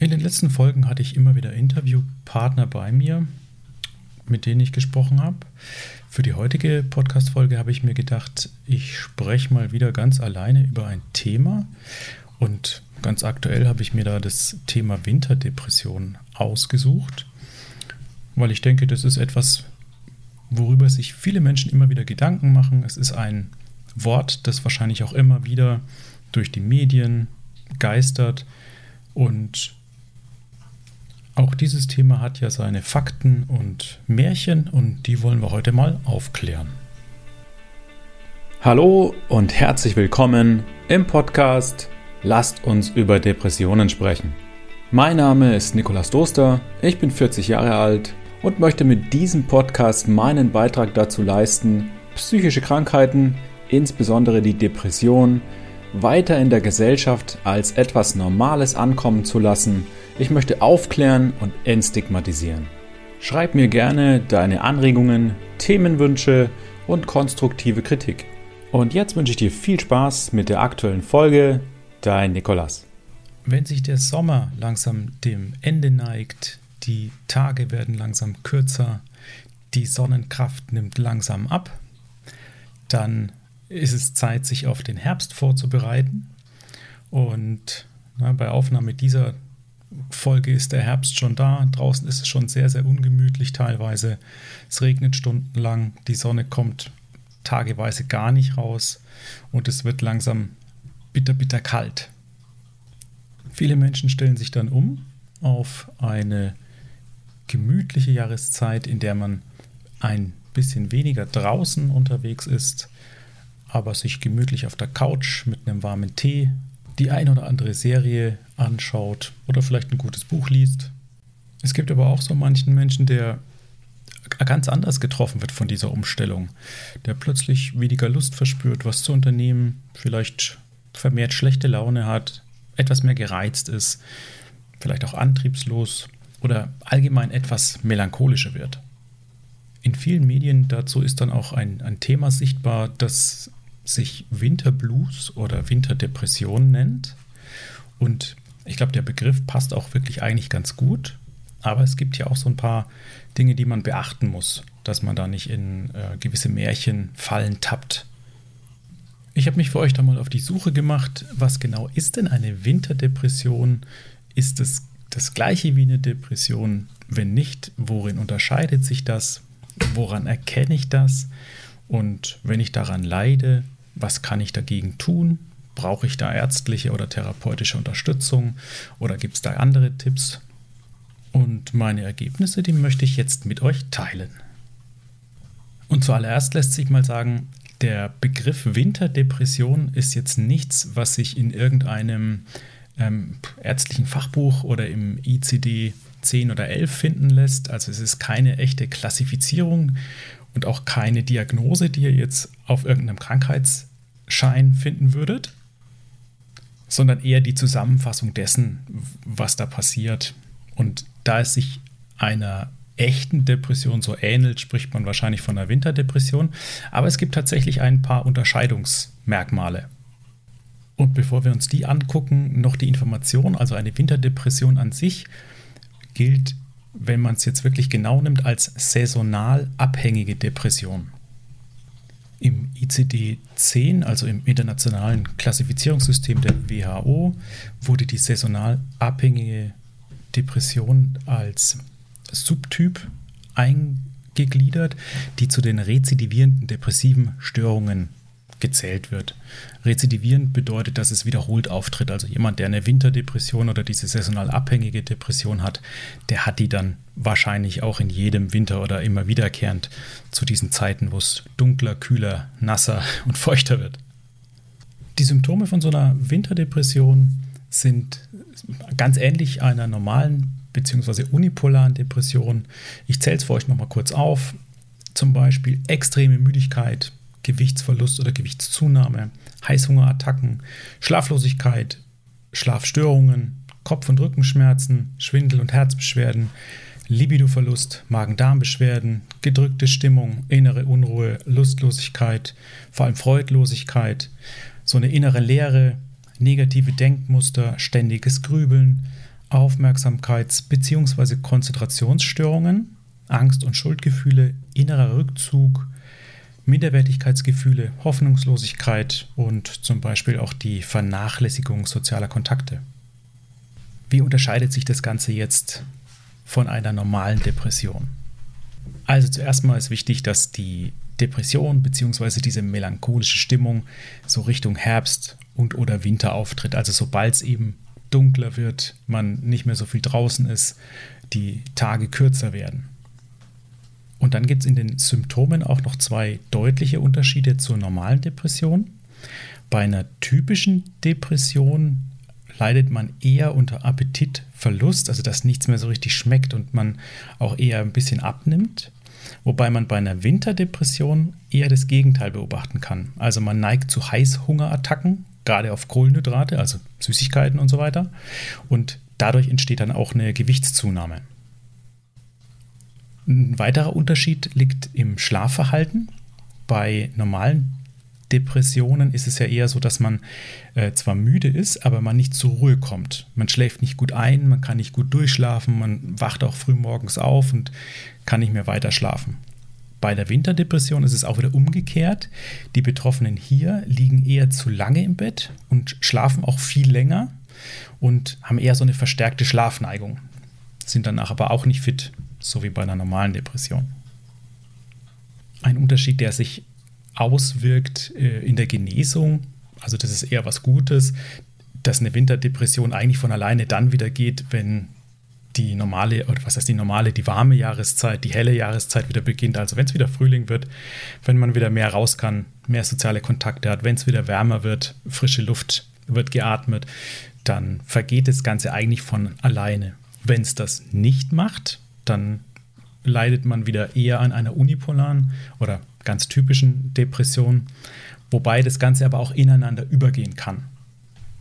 In den letzten Folgen hatte ich immer wieder Interviewpartner bei mir, mit denen ich gesprochen habe. Für die heutige Podcast-Folge habe ich mir gedacht, ich spreche mal wieder ganz alleine über ein Thema. Und ganz aktuell habe ich mir da das Thema Winterdepression ausgesucht, weil ich denke, das ist etwas, worüber sich viele Menschen immer wieder Gedanken machen. Es ist ein Wort, das wahrscheinlich auch immer wieder durch die Medien geistert und auch dieses Thema hat ja seine Fakten und Märchen und die wollen wir heute mal aufklären. Hallo und herzlich willkommen im Podcast Lasst uns über Depressionen sprechen. Mein Name ist Nikolas Doster, ich bin 40 Jahre alt und möchte mit diesem Podcast meinen Beitrag dazu leisten, psychische Krankheiten, insbesondere die Depression, weiter in der Gesellschaft als etwas Normales ankommen zu lassen – ich möchte aufklären und entstigmatisieren. Schreib mir gerne deine Anregungen, Themenwünsche und konstruktive Kritik. Und jetzt wünsche ich dir viel Spaß mit der aktuellen Folge. Dein Nikolas. Wenn sich der Sommer langsam dem Ende neigt, die Tage werden langsam kürzer, die Sonnenkraft nimmt langsam ab, dann ist es Zeit, sich auf den Herbst vorzubereiten. Und na, bei Aufnahme dieser Folge ist der Herbst schon da. Draußen ist es schon sehr, sehr ungemütlich teilweise. Es regnet stundenlang, die Sonne kommt tageweise gar nicht raus und es wird langsam bitter, bitter kalt. Viele Menschen stellen sich dann um auf eine gemütliche Jahreszeit, in der man ein bisschen weniger draußen unterwegs ist, aber sich gemütlich auf der Couch mit einem warmen Tee die ein oder andere Serie anschaut oder vielleicht ein gutes Buch liest. Es gibt aber auch so manchen Menschen, der ganz anders getroffen wird von dieser Umstellung, der plötzlich weniger Lust verspürt, was zu unternehmen, vielleicht vermehrt schlechte Laune hat, etwas mehr gereizt ist, vielleicht auch antriebslos oder allgemein etwas melancholischer wird. In vielen Medien dazu ist dann auch ein, ein Thema sichtbar, das sich Winterblues oder Winterdepression nennt. Und ich glaube, der Begriff passt auch wirklich eigentlich ganz gut. Aber es gibt ja auch so ein paar Dinge, die man beachten muss, dass man da nicht in äh, gewisse Märchenfallen tappt. Ich habe mich für euch da mal auf die Suche gemacht, was genau ist denn eine Winterdepression? Ist es das gleiche wie eine Depression? Wenn nicht, worin unterscheidet sich das? Woran erkenne ich das? Und wenn ich daran leide, was kann ich dagegen tun? Brauche ich da ärztliche oder therapeutische Unterstützung oder gibt es da andere Tipps? Und meine Ergebnisse, die möchte ich jetzt mit euch teilen. Und zuallererst lässt sich mal sagen, der Begriff Winterdepression ist jetzt nichts, was sich in irgendeinem ähm, ärztlichen Fachbuch oder im ICD 10 oder 11 finden lässt. Also es ist keine echte Klassifizierung und auch keine Diagnose, die ihr jetzt auf irgendeinem Krankheitsschein finden würdet, sondern eher die Zusammenfassung dessen, was da passiert. Und da es sich einer echten Depression so ähnelt, spricht man wahrscheinlich von einer Winterdepression. Aber es gibt tatsächlich ein paar Unterscheidungsmerkmale. Und bevor wir uns die angucken, noch die Information, also eine Winterdepression an sich gilt wenn man es jetzt wirklich genau nimmt, als saisonal abhängige Depression. Im ICD-10, also im internationalen Klassifizierungssystem der WHO, wurde die saisonal abhängige Depression als Subtyp eingegliedert, die zu den rezidivierenden depressiven Störungen gezählt wird. Rezidivierend bedeutet, dass es wiederholt auftritt. Also jemand, der eine Winterdepression oder diese saisonal abhängige Depression hat, der hat die dann wahrscheinlich auch in jedem Winter oder immer wiederkehrend zu diesen Zeiten, wo es dunkler, kühler, nasser und feuchter wird. Die Symptome von so einer Winterdepression sind ganz ähnlich einer normalen bzw. unipolaren Depression. Ich zähle es für euch nochmal kurz auf. Zum Beispiel extreme Müdigkeit, Gewichtsverlust oder Gewichtszunahme, Heißhungerattacken, Schlaflosigkeit, Schlafstörungen, Kopf- und Rückenschmerzen, Schwindel- und Herzbeschwerden, Libidoverlust, Magen-Darm-Beschwerden, gedrückte Stimmung, innere Unruhe, Lustlosigkeit, vor allem Freudlosigkeit, so eine innere Leere, negative Denkmuster, ständiges Grübeln, Aufmerksamkeits- bzw. Konzentrationsstörungen, Angst- und Schuldgefühle, innerer Rückzug, Minderwertigkeitsgefühle, Hoffnungslosigkeit und zum Beispiel auch die Vernachlässigung sozialer Kontakte. Wie unterscheidet sich das Ganze jetzt von einer normalen Depression? Also zuerst mal ist wichtig, dass die Depression bzw. diese melancholische Stimmung so Richtung Herbst und oder Winter auftritt. Also sobald es eben dunkler wird, man nicht mehr so viel draußen ist, die Tage kürzer werden. Und dann gibt es in den Symptomen auch noch zwei deutliche Unterschiede zur normalen Depression. Bei einer typischen Depression leidet man eher unter Appetitverlust, also dass nichts mehr so richtig schmeckt und man auch eher ein bisschen abnimmt. Wobei man bei einer Winterdepression eher das Gegenteil beobachten kann. Also man neigt zu Heißhungerattacken, gerade auf Kohlenhydrate, also Süßigkeiten und so weiter. Und dadurch entsteht dann auch eine Gewichtszunahme. Ein weiterer Unterschied liegt im Schlafverhalten. Bei normalen Depressionen ist es ja eher so, dass man äh, zwar müde ist, aber man nicht zur Ruhe kommt. Man schläft nicht gut ein, man kann nicht gut durchschlafen, man wacht auch früh morgens auf und kann nicht mehr weiter schlafen. Bei der Winterdepression ist es auch wieder umgekehrt. Die Betroffenen hier liegen eher zu lange im Bett und schlafen auch viel länger und haben eher so eine verstärkte Schlafneigung, sind danach aber auch nicht fit, so wie bei einer normalen Depression. Ein Unterschied, der sich auswirkt äh, in der Genesung, also das ist eher was Gutes, dass eine Winterdepression eigentlich von alleine dann wieder geht, wenn die normale, oder was heißt die normale, die warme Jahreszeit, die helle Jahreszeit wieder beginnt. Also wenn es wieder Frühling wird, wenn man wieder mehr raus kann, mehr soziale Kontakte hat, wenn es wieder wärmer wird, frische Luft wird geatmet, dann vergeht das Ganze eigentlich von alleine. Wenn es das nicht macht, dann leidet man wieder eher an einer unipolaren oder ganz typischen Depression, wobei das Ganze aber auch ineinander übergehen kann.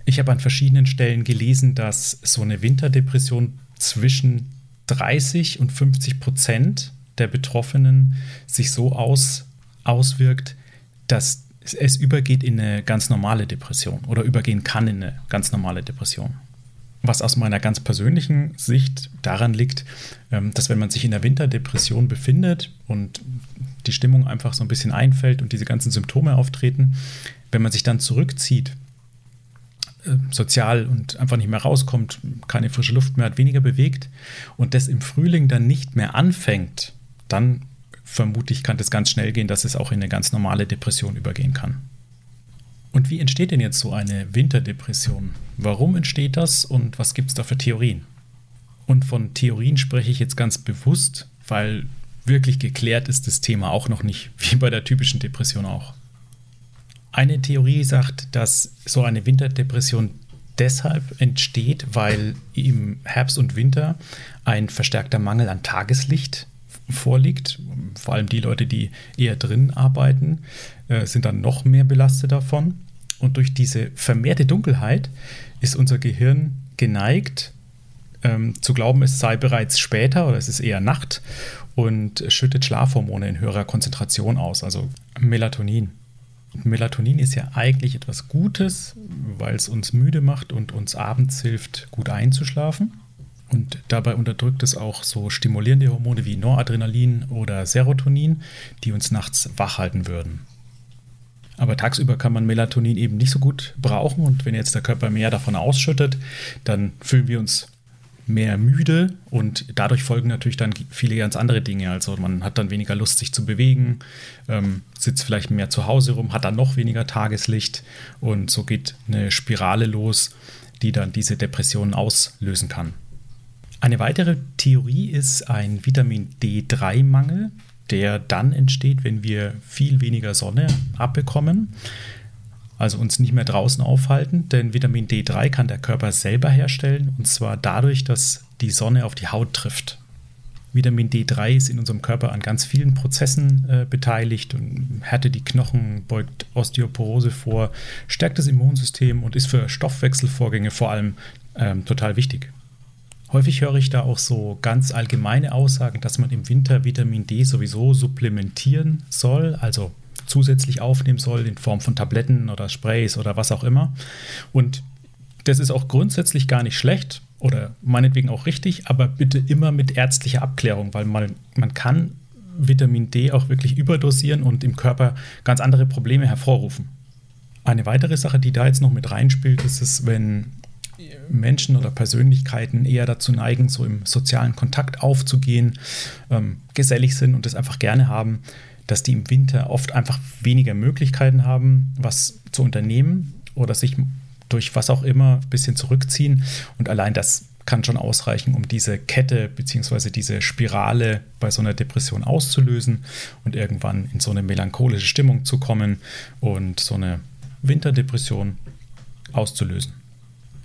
Ich habe an verschiedenen Stellen gelesen, dass so eine Winterdepression zwischen 30 und 50 Prozent der Betroffenen sich so aus, auswirkt, dass es übergeht in eine ganz normale Depression oder übergehen kann in eine ganz normale Depression. Was aus meiner ganz persönlichen Sicht daran liegt, ähm, dass wenn man sich in der Winterdepression befindet und die Stimmung einfach so ein bisschen einfällt und diese ganzen Symptome auftreten, wenn man sich dann zurückzieht äh, sozial und einfach nicht mehr rauskommt, keine frische Luft mehr hat, weniger bewegt und das im Frühling dann nicht mehr anfängt, dann vermutlich kann das ganz schnell gehen, dass es auch in eine ganz normale Depression übergehen kann. Und wie entsteht denn jetzt so eine Winterdepression? Warum entsteht das und was gibt es da für Theorien? Und von Theorien spreche ich jetzt ganz bewusst, weil wirklich geklärt ist das Thema auch noch nicht, wie bei der typischen Depression auch. Eine Theorie sagt, dass so eine Winterdepression deshalb entsteht, weil im Herbst und Winter ein verstärkter Mangel an Tageslicht vorliegt. Vor allem die Leute, die eher drin arbeiten, äh, sind dann noch mehr belastet davon. Und durch diese vermehrte Dunkelheit ist unser Gehirn geneigt ähm, zu glauben, es sei bereits später oder es ist eher Nacht und schüttet Schlafhormone in höherer Konzentration aus, also Melatonin. Melatonin ist ja eigentlich etwas Gutes, weil es uns müde macht und uns abends hilft, gut einzuschlafen. Und dabei unterdrückt es auch so stimulierende Hormone wie Noradrenalin oder Serotonin, die uns nachts wach halten würden. Aber tagsüber kann man Melatonin eben nicht so gut brauchen und wenn jetzt der Körper mehr davon ausschüttet, dann fühlen wir uns mehr müde und dadurch folgen natürlich dann viele ganz andere Dinge. Also man hat dann weniger Lust, sich zu bewegen, ähm, sitzt vielleicht mehr zu Hause rum, hat dann noch weniger Tageslicht und so geht eine Spirale los, die dann diese Depressionen auslösen kann. Eine weitere Theorie ist ein Vitamin D3-Mangel, der dann entsteht, wenn wir viel weniger Sonne abbekommen also uns nicht mehr draußen aufhalten, denn Vitamin D3 kann der Körper selber herstellen und zwar dadurch, dass die Sonne auf die Haut trifft. Vitamin D3 ist in unserem Körper an ganz vielen Prozessen äh, beteiligt und härtet die Knochen, beugt Osteoporose vor, stärkt das Immunsystem und ist für Stoffwechselvorgänge vor allem ähm, total wichtig. Häufig höre ich da auch so ganz allgemeine Aussagen, dass man im Winter Vitamin D sowieso supplementieren soll, also zusätzlich aufnehmen soll in Form von Tabletten oder Sprays oder was auch immer. Und das ist auch grundsätzlich gar nicht schlecht, oder meinetwegen auch richtig, aber bitte immer mit ärztlicher Abklärung, weil man, man kann Vitamin D auch wirklich überdosieren und im Körper ganz andere Probleme hervorrufen. Eine weitere Sache, die da jetzt noch mit reinspielt, ist es, wenn Menschen oder Persönlichkeiten eher dazu neigen, so im sozialen Kontakt aufzugehen, ähm, gesellig sind und das einfach gerne haben, dass die im Winter oft einfach weniger Möglichkeiten haben, was zu unternehmen oder sich durch was auch immer ein bisschen zurückziehen. Und allein das kann schon ausreichen, um diese Kette bzw. diese Spirale bei so einer Depression auszulösen und irgendwann in so eine melancholische Stimmung zu kommen und so eine Winterdepression auszulösen.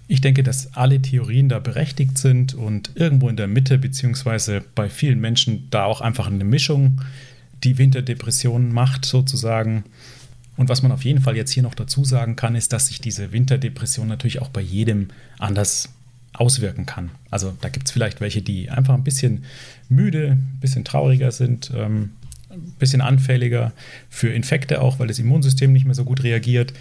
Ich denke, dass alle Theorien da berechtigt sind und irgendwo in der Mitte bzw. bei vielen Menschen da auch einfach eine Mischung die Winterdepression macht sozusagen. Und was man auf jeden Fall jetzt hier noch dazu sagen kann, ist, dass sich diese Winterdepression natürlich auch bei jedem anders auswirken kann. Also da gibt es vielleicht welche, die einfach ein bisschen müde, ein bisschen trauriger sind, ähm, ein bisschen anfälliger für Infekte auch, weil das Immunsystem nicht mehr so gut reagiert.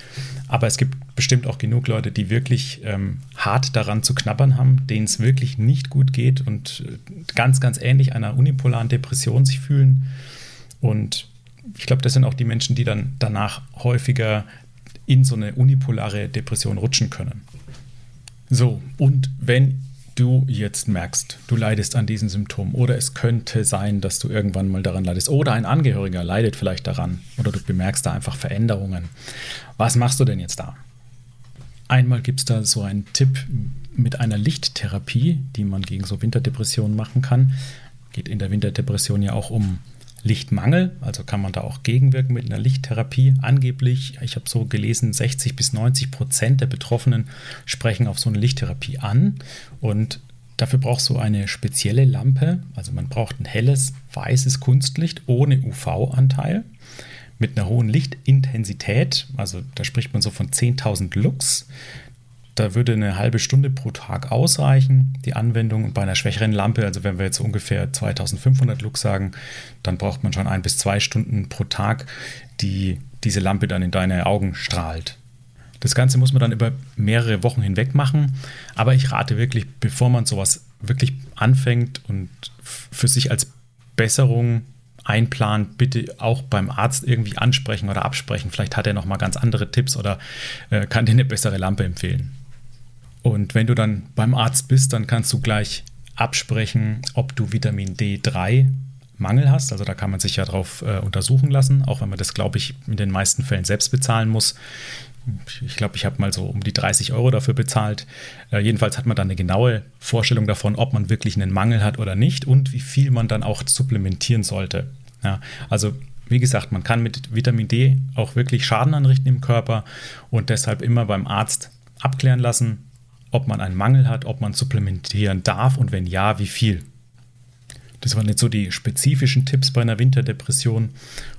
Aber es gibt bestimmt auch genug Leute, die wirklich ähm, hart daran zu knabbern haben, denen es wirklich nicht gut geht und äh, ganz, ganz ähnlich einer unipolaren Depression sich fühlen. Und ich glaube, das sind auch die Menschen, die dann danach häufiger in so eine unipolare Depression rutschen können. So, und wenn du jetzt merkst, du leidest an diesen Symptomen oder es könnte sein, dass du irgendwann mal daran leidest oder ein Angehöriger leidet vielleicht daran oder du bemerkst da einfach Veränderungen, was machst du denn jetzt da? Einmal gibt es da so einen Tipp mit einer Lichttherapie, die man gegen so Winterdepressionen machen kann. Geht in der Winterdepression ja auch um Lichtmangel, also kann man da auch gegenwirken mit einer Lichttherapie. Angeblich, ich habe so gelesen, 60 bis 90 Prozent der Betroffenen sprechen auf so eine Lichttherapie an. Und dafür brauchst du eine spezielle Lampe. Also man braucht ein helles, weißes Kunstlicht ohne UV-Anteil mit einer hohen Lichtintensität. Also da spricht man so von 10.000 Lux. Da würde eine halbe Stunde pro Tag ausreichen, die Anwendung. Und bei einer schwächeren Lampe, also wenn wir jetzt ungefähr 2500 Lux sagen, dann braucht man schon ein bis zwei Stunden pro Tag, die diese Lampe dann in deine Augen strahlt. Das Ganze muss man dann über mehrere Wochen hinweg machen. Aber ich rate wirklich, bevor man sowas wirklich anfängt und für sich als Besserung einplant, bitte auch beim Arzt irgendwie ansprechen oder absprechen. Vielleicht hat er noch mal ganz andere Tipps oder äh, kann dir eine bessere Lampe empfehlen. Und wenn du dann beim Arzt bist, dann kannst du gleich absprechen, ob du Vitamin D3 Mangel hast. Also da kann man sich ja drauf äh, untersuchen lassen, auch wenn man das, glaube ich, in den meisten Fällen selbst bezahlen muss. Ich glaube, ich habe mal so um die 30 Euro dafür bezahlt. Äh, jedenfalls hat man dann eine genaue Vorstellung davon, ob man wirklich einen Mangel hat oder nicht und wie viel man dann auch supplementieren sollte. Ja, also wie gesagt, man kann mit Vitamin D auch wirklich Schaden anrichten im Körper und deshalb immer beim Arzt abklären lassen, ob man einen Mangel hat, ob man supplementieren darf und wenn ja, wie viel. Das waren jetzt so die spezifischen Tipps bei einer Winterdepression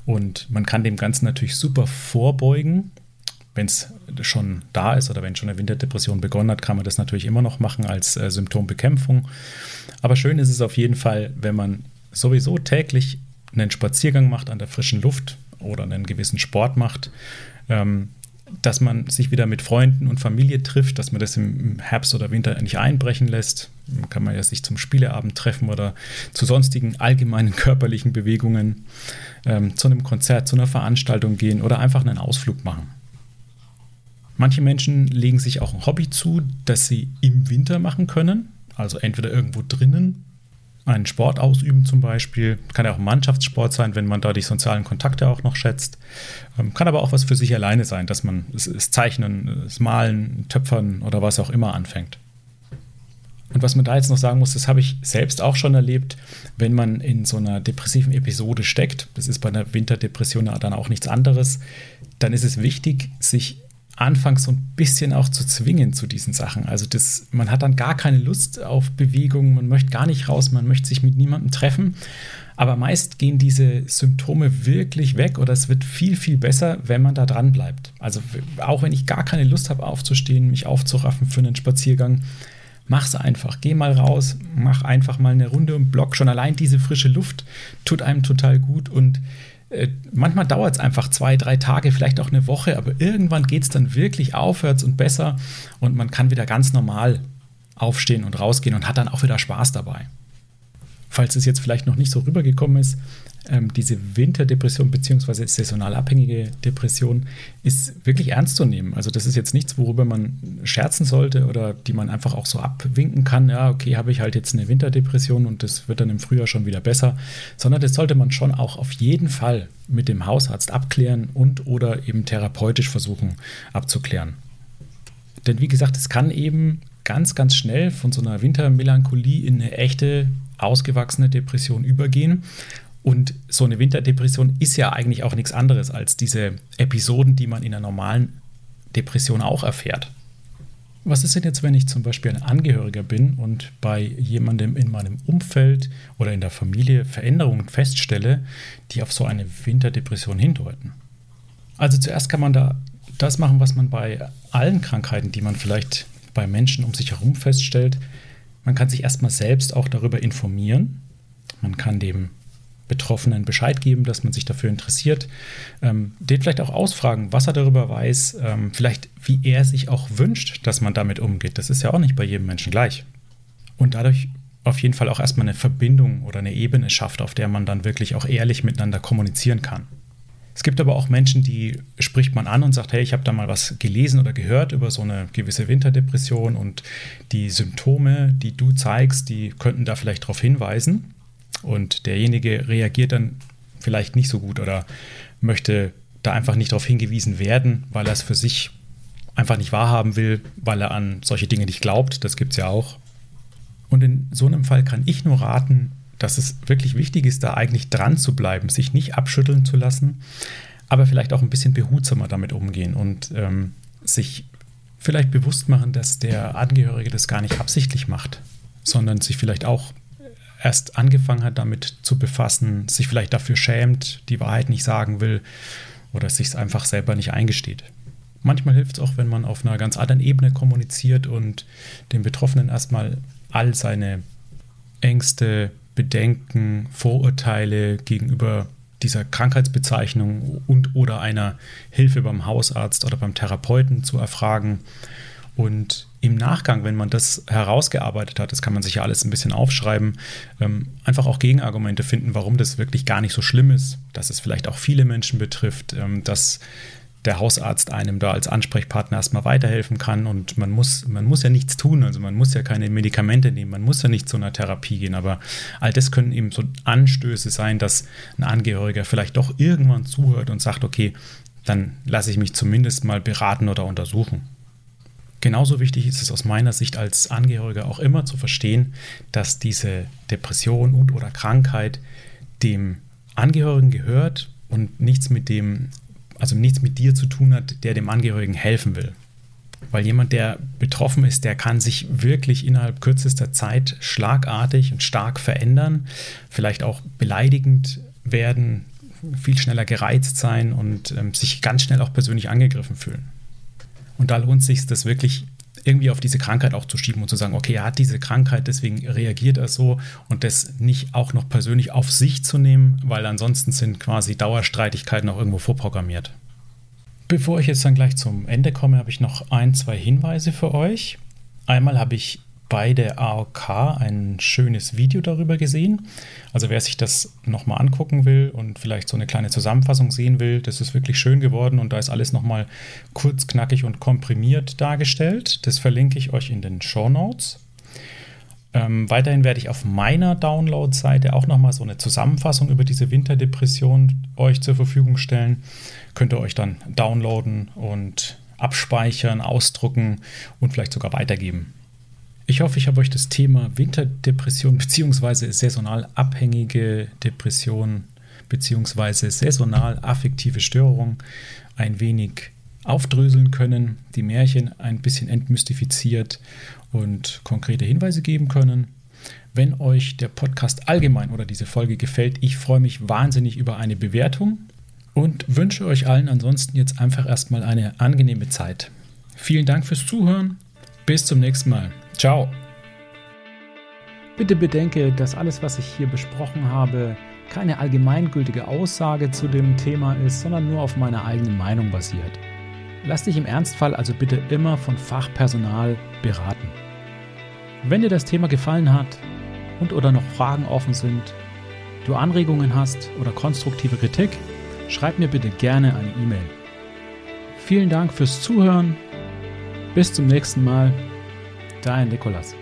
und man kann dem Ganzen natürlich super vorbeugen. Wenn es schon da ist oder wenn schon eine Winterdepression begonnen hat, kann man das natürlich immer noch machen als äh, Symptombekämpfung. Aber schön ist es auf jeden Fall, wenn man sowieso täglich einen Spaziergang macht an der frischen Luft oder einen gewissen Sport macht, ähm, dass man sich wieder mit Freunden und Familie trifft, dass man das im Herbst oder Winter nicht einbrechen lässt. Dann kann man ja sich zum Spieleabend treffen oder zu sonstigen allgemeinen körperlichen Bewegungen, ähm, zu einem Konzert, zu einer Veranstaltung gehen oder einfach einen Ausflug machen. Manche Menschen legen sich auch ein Hobby zu, das sie im Winter machen können, also entweder irgendwo drinnen einen Sport ausüben zum Beispiel. Kann ja auch Mannschaftssport sein, wenn man da die sozialen Kontakte auch noch schätzt. Ähm, kann aber auch was für sich alleine sein, dass man das Zeichnen, das Malen, Töpfern oder was auch immer anfängt. Und was man da jetzt noch sagen muss, das habe ich selbst auch schon erlebt, wenn man in so einer depressiven Episode steckt, das ist bei einer Winterdepression dann auch nichts anderes, dann ist es wichtig, sich anfangs so ein bisschen auch zu zwingen zu diesen Sachen. Also das, man hat dann gar keine Lust auf Bewegung, man möchte gar nicht raus, man möchte sich mit niemandem treffen. Aber meist gehen diese Symptome wirklich weg oder es wird viel, viel besser, wenn man da dran bleibt. Also auch wenn ich gar keine Lust habe aufzustehen, mich aufzuraffen für einen Spaziergang, mach's einfach. Geh mal raus, mach einfach mal eine Runde im Block. Schon allein diese frische Luft tut einem total gut und manchmal dauert es einfach zwei, drei Tage, vielleicht auch eine Woche, aber irgendwann geht es dann wirklich aufwärts und besser und man kann wieder ganz normal aufstehen und rausgehen und hat dann auch wieder Spaß dabei. Falls es jetzt vielleicht noch nicht so rübergekommen ist, ähm, diese Winterdepression bzw. saisonal abhängige Depression ist wirklich ernst zu nehmen. Also das ist jetzt nichts, worüber man scherzen sollte oder die man einfach auch so abwinken kann. Ja, okay, habe ich halt jetzt eine Winterdepression und das wird dann im Frühjahr schon wieder besser, sondern das sollte man schon auch auf jeden Fall mit dem Hausarzt abklären und oder eben therapeutisch versuchen abzuklären. Denn wie gesagt, es kann eben ganz, ganz schnell von so einer Wintermelancholie in eine echte ausgewachsene Depression übergehen. Und so eine Winterdepression ist ja eigentlich auch nichts anderes als diese Episoden, die man in einer normalen Depression auch erfährt. Was ist denn jetzt, wenn ich zum Beispiel ein Angehöriger bin und bei jemandem in meinem Umfeld oder in der Familie Veränderungen feststelle, die auf so eine Winterdepression hindeuten? Also zuerst kann man da das machen, was man bei allen Krankheiten, die man vielleicht bei Menschen um sich herum feststellt. Man kann sich erstmal selbst auch darüber informieren. Man kann dem Betroffenen Bescheid geben, dass man sich dafür interessiert, ähm, den vielleicht auch ausfragen, was er darüber weiß, ähm, vielleicht wie er sich auch wünscht, dass man damit umgeht. Das ist ja auch nicht bei jedem Menschen gleich. Und dadurch auf jeden Fall auch erstmal eine Verbindung oder eine Ebene schafft, auf der man dann wirklich auch ehrlich miteinander kommunizieren kann. Es gibt aber auch Menschen, die spricht man an und sagt, hey, ich habe da mal was gelesen oder gehört über so eine gewisse Winterdepression und die Symptome, die du zeigst, die könnten da vielleicht darauf hinweisen. Und derjenige reagiert dann vielleicht nicht so gut oder möchte da einfach nicht darauf hingewiesen werden, weil er es für sich einfach nicht wahrhaben will, weil er an solche Dinge nicht glaubt. Das gibt es ja auch. Und in so einem Fall kann ich nur raten, dass es wirklich wichtig ist, da eigentlich dran zu bleiben, sich nicht abschütteln zu lassen, aber vielleicht auch ein bisschen behutsamer damit umgehen und ähm, sich vielleicht bewusst machen, dass der Angehörige das gar nicht absichtlich macht, sondern sich vielleicht auch erst angefangen hat, damit zu befassen, sich vielleicht dafür schämt, die Wahrheit nicht sagen will oder sich es einfach selber nicht eingesteht. Manchmal hilft es auch, wenn man auf einer ganz anderen Ebene kommuniziert und dem Betroffenen erstmal all seine Ängste, Bedenken, Vorurteile gegenüber dieser Krankheitsbezeichnung und oder einer Hilfe beim Hausarzt oder beim Therapeuten zu erfragen. Und im Nachgang, wenn man das herausgearbeitet hat, das kann man sich ja alles ein bisschen aufschreiben, ähm, einfach auch Gegenargumente finden, warum das wirklich gar nicht so schlimm ist, dass es vielleicht auch viele Menschen betrifft, ähm, dass der Hausarzt einem da als Ansprechpartner erstmal weiterhelfen kann. Und man muss, man muss ja nichts tun, also man muss ja keine Medikamente nehmen, man muss ja nicht zu einer Therapie gehen, aber all das können eben so Anstöße sein, dass ein Angehöriger vielleicht doch irgendwann zuhört und sagt, okay, dann lasse ich mich zumindest mal beraten oder untersuchen. Genauso wichtig ist es aus meiner Sicht als Angehöriger auch immer zu verstehen, dass diese Depression und oder Krankheit dem Angehörigen gehört und nichts mit dem also nichts mit dir zu tun hat, der dem Angehörigen helfen will. Weil jemand, der betroffen ist, der kann sich wirklich innerhalb kürzester Zeit schlagartig und stark verändern, vielleicht auch beleidigend werden, viel schneller gereizt sein und ähm, sich ganz schnell auch persönlich angegriffen fühlen. Und da lohnt es sich, das wirklich irgendwie auf diese Krankheit auch zu schieben und zu sagen, okay, er hat diese Krankheit, deswegen reagiert er so und das nicht auch noch persönlich auf sich zu nehmen, weil ansonsten sind quasi Dauerstreitigkeiten auch irgendwo vorprogrammiert. Bevor ich jetzt dann gleich zum Ende komme, habe ich noch ein, zwei Hinweise für euch. Einmal habe ich bei der AOK ein schönes Video darüber gesehen. Also wer sich das nochmal angucken will und vielleicht so eine kleine Zusammenfassung sehen will, das ist wirklich schön geworden und da ist alles nochmal kurz, knackig und komprimiert dargestellt. Das verlinke ich euch in den Show Notes. Ähm, weiterhin werde ich auf meiner Download-Seite auch nochmal so eine Zusammenfassung über diese Winterdepression euch zur Verfügung stellen. Könnt ihr euch dann downloaden und abspeichern, ausdrucken und vielleicht sogar weitergeben. Ich hoffe, ich habe euch das Thema Winterdepression bzw. saisonal abhängige Depression bzw. saisonal affektive Störung ein wenig aufdröseln können, die Märchen ein bisschen entmystifiziert und konkrete Hinweise geben können. Wenn euch der Podcast allgemein oder diese Folge gefällt, ich freue mich wahnsinnig über eine Bewertung und wünsche euch allen ansonsten jetzt einfach erstmal eine angenehme Zeit. Vielen Dank fürs Zuhören. Bis zum nächsten Mal. Ciao. Bitte bedenke, dass alles, was ich hier besprochen habe, keine allgemeingültige Aussage zu dem Thema ist, sondern nur auf meiner eigenen Meinung basiert. Lass dich im Ernstfall also bitte immer von Fachpersonal beraten. Wenn dir das Thema gefallen hat und oder noch Fragen offen sind, du Anregungen hast oder konstruktive Kritik, schreib mir bitte gerne eine E-Mail. Vielen Dank fürs Zuhören. Bis zum nächsten Mal. Dein Nikolas.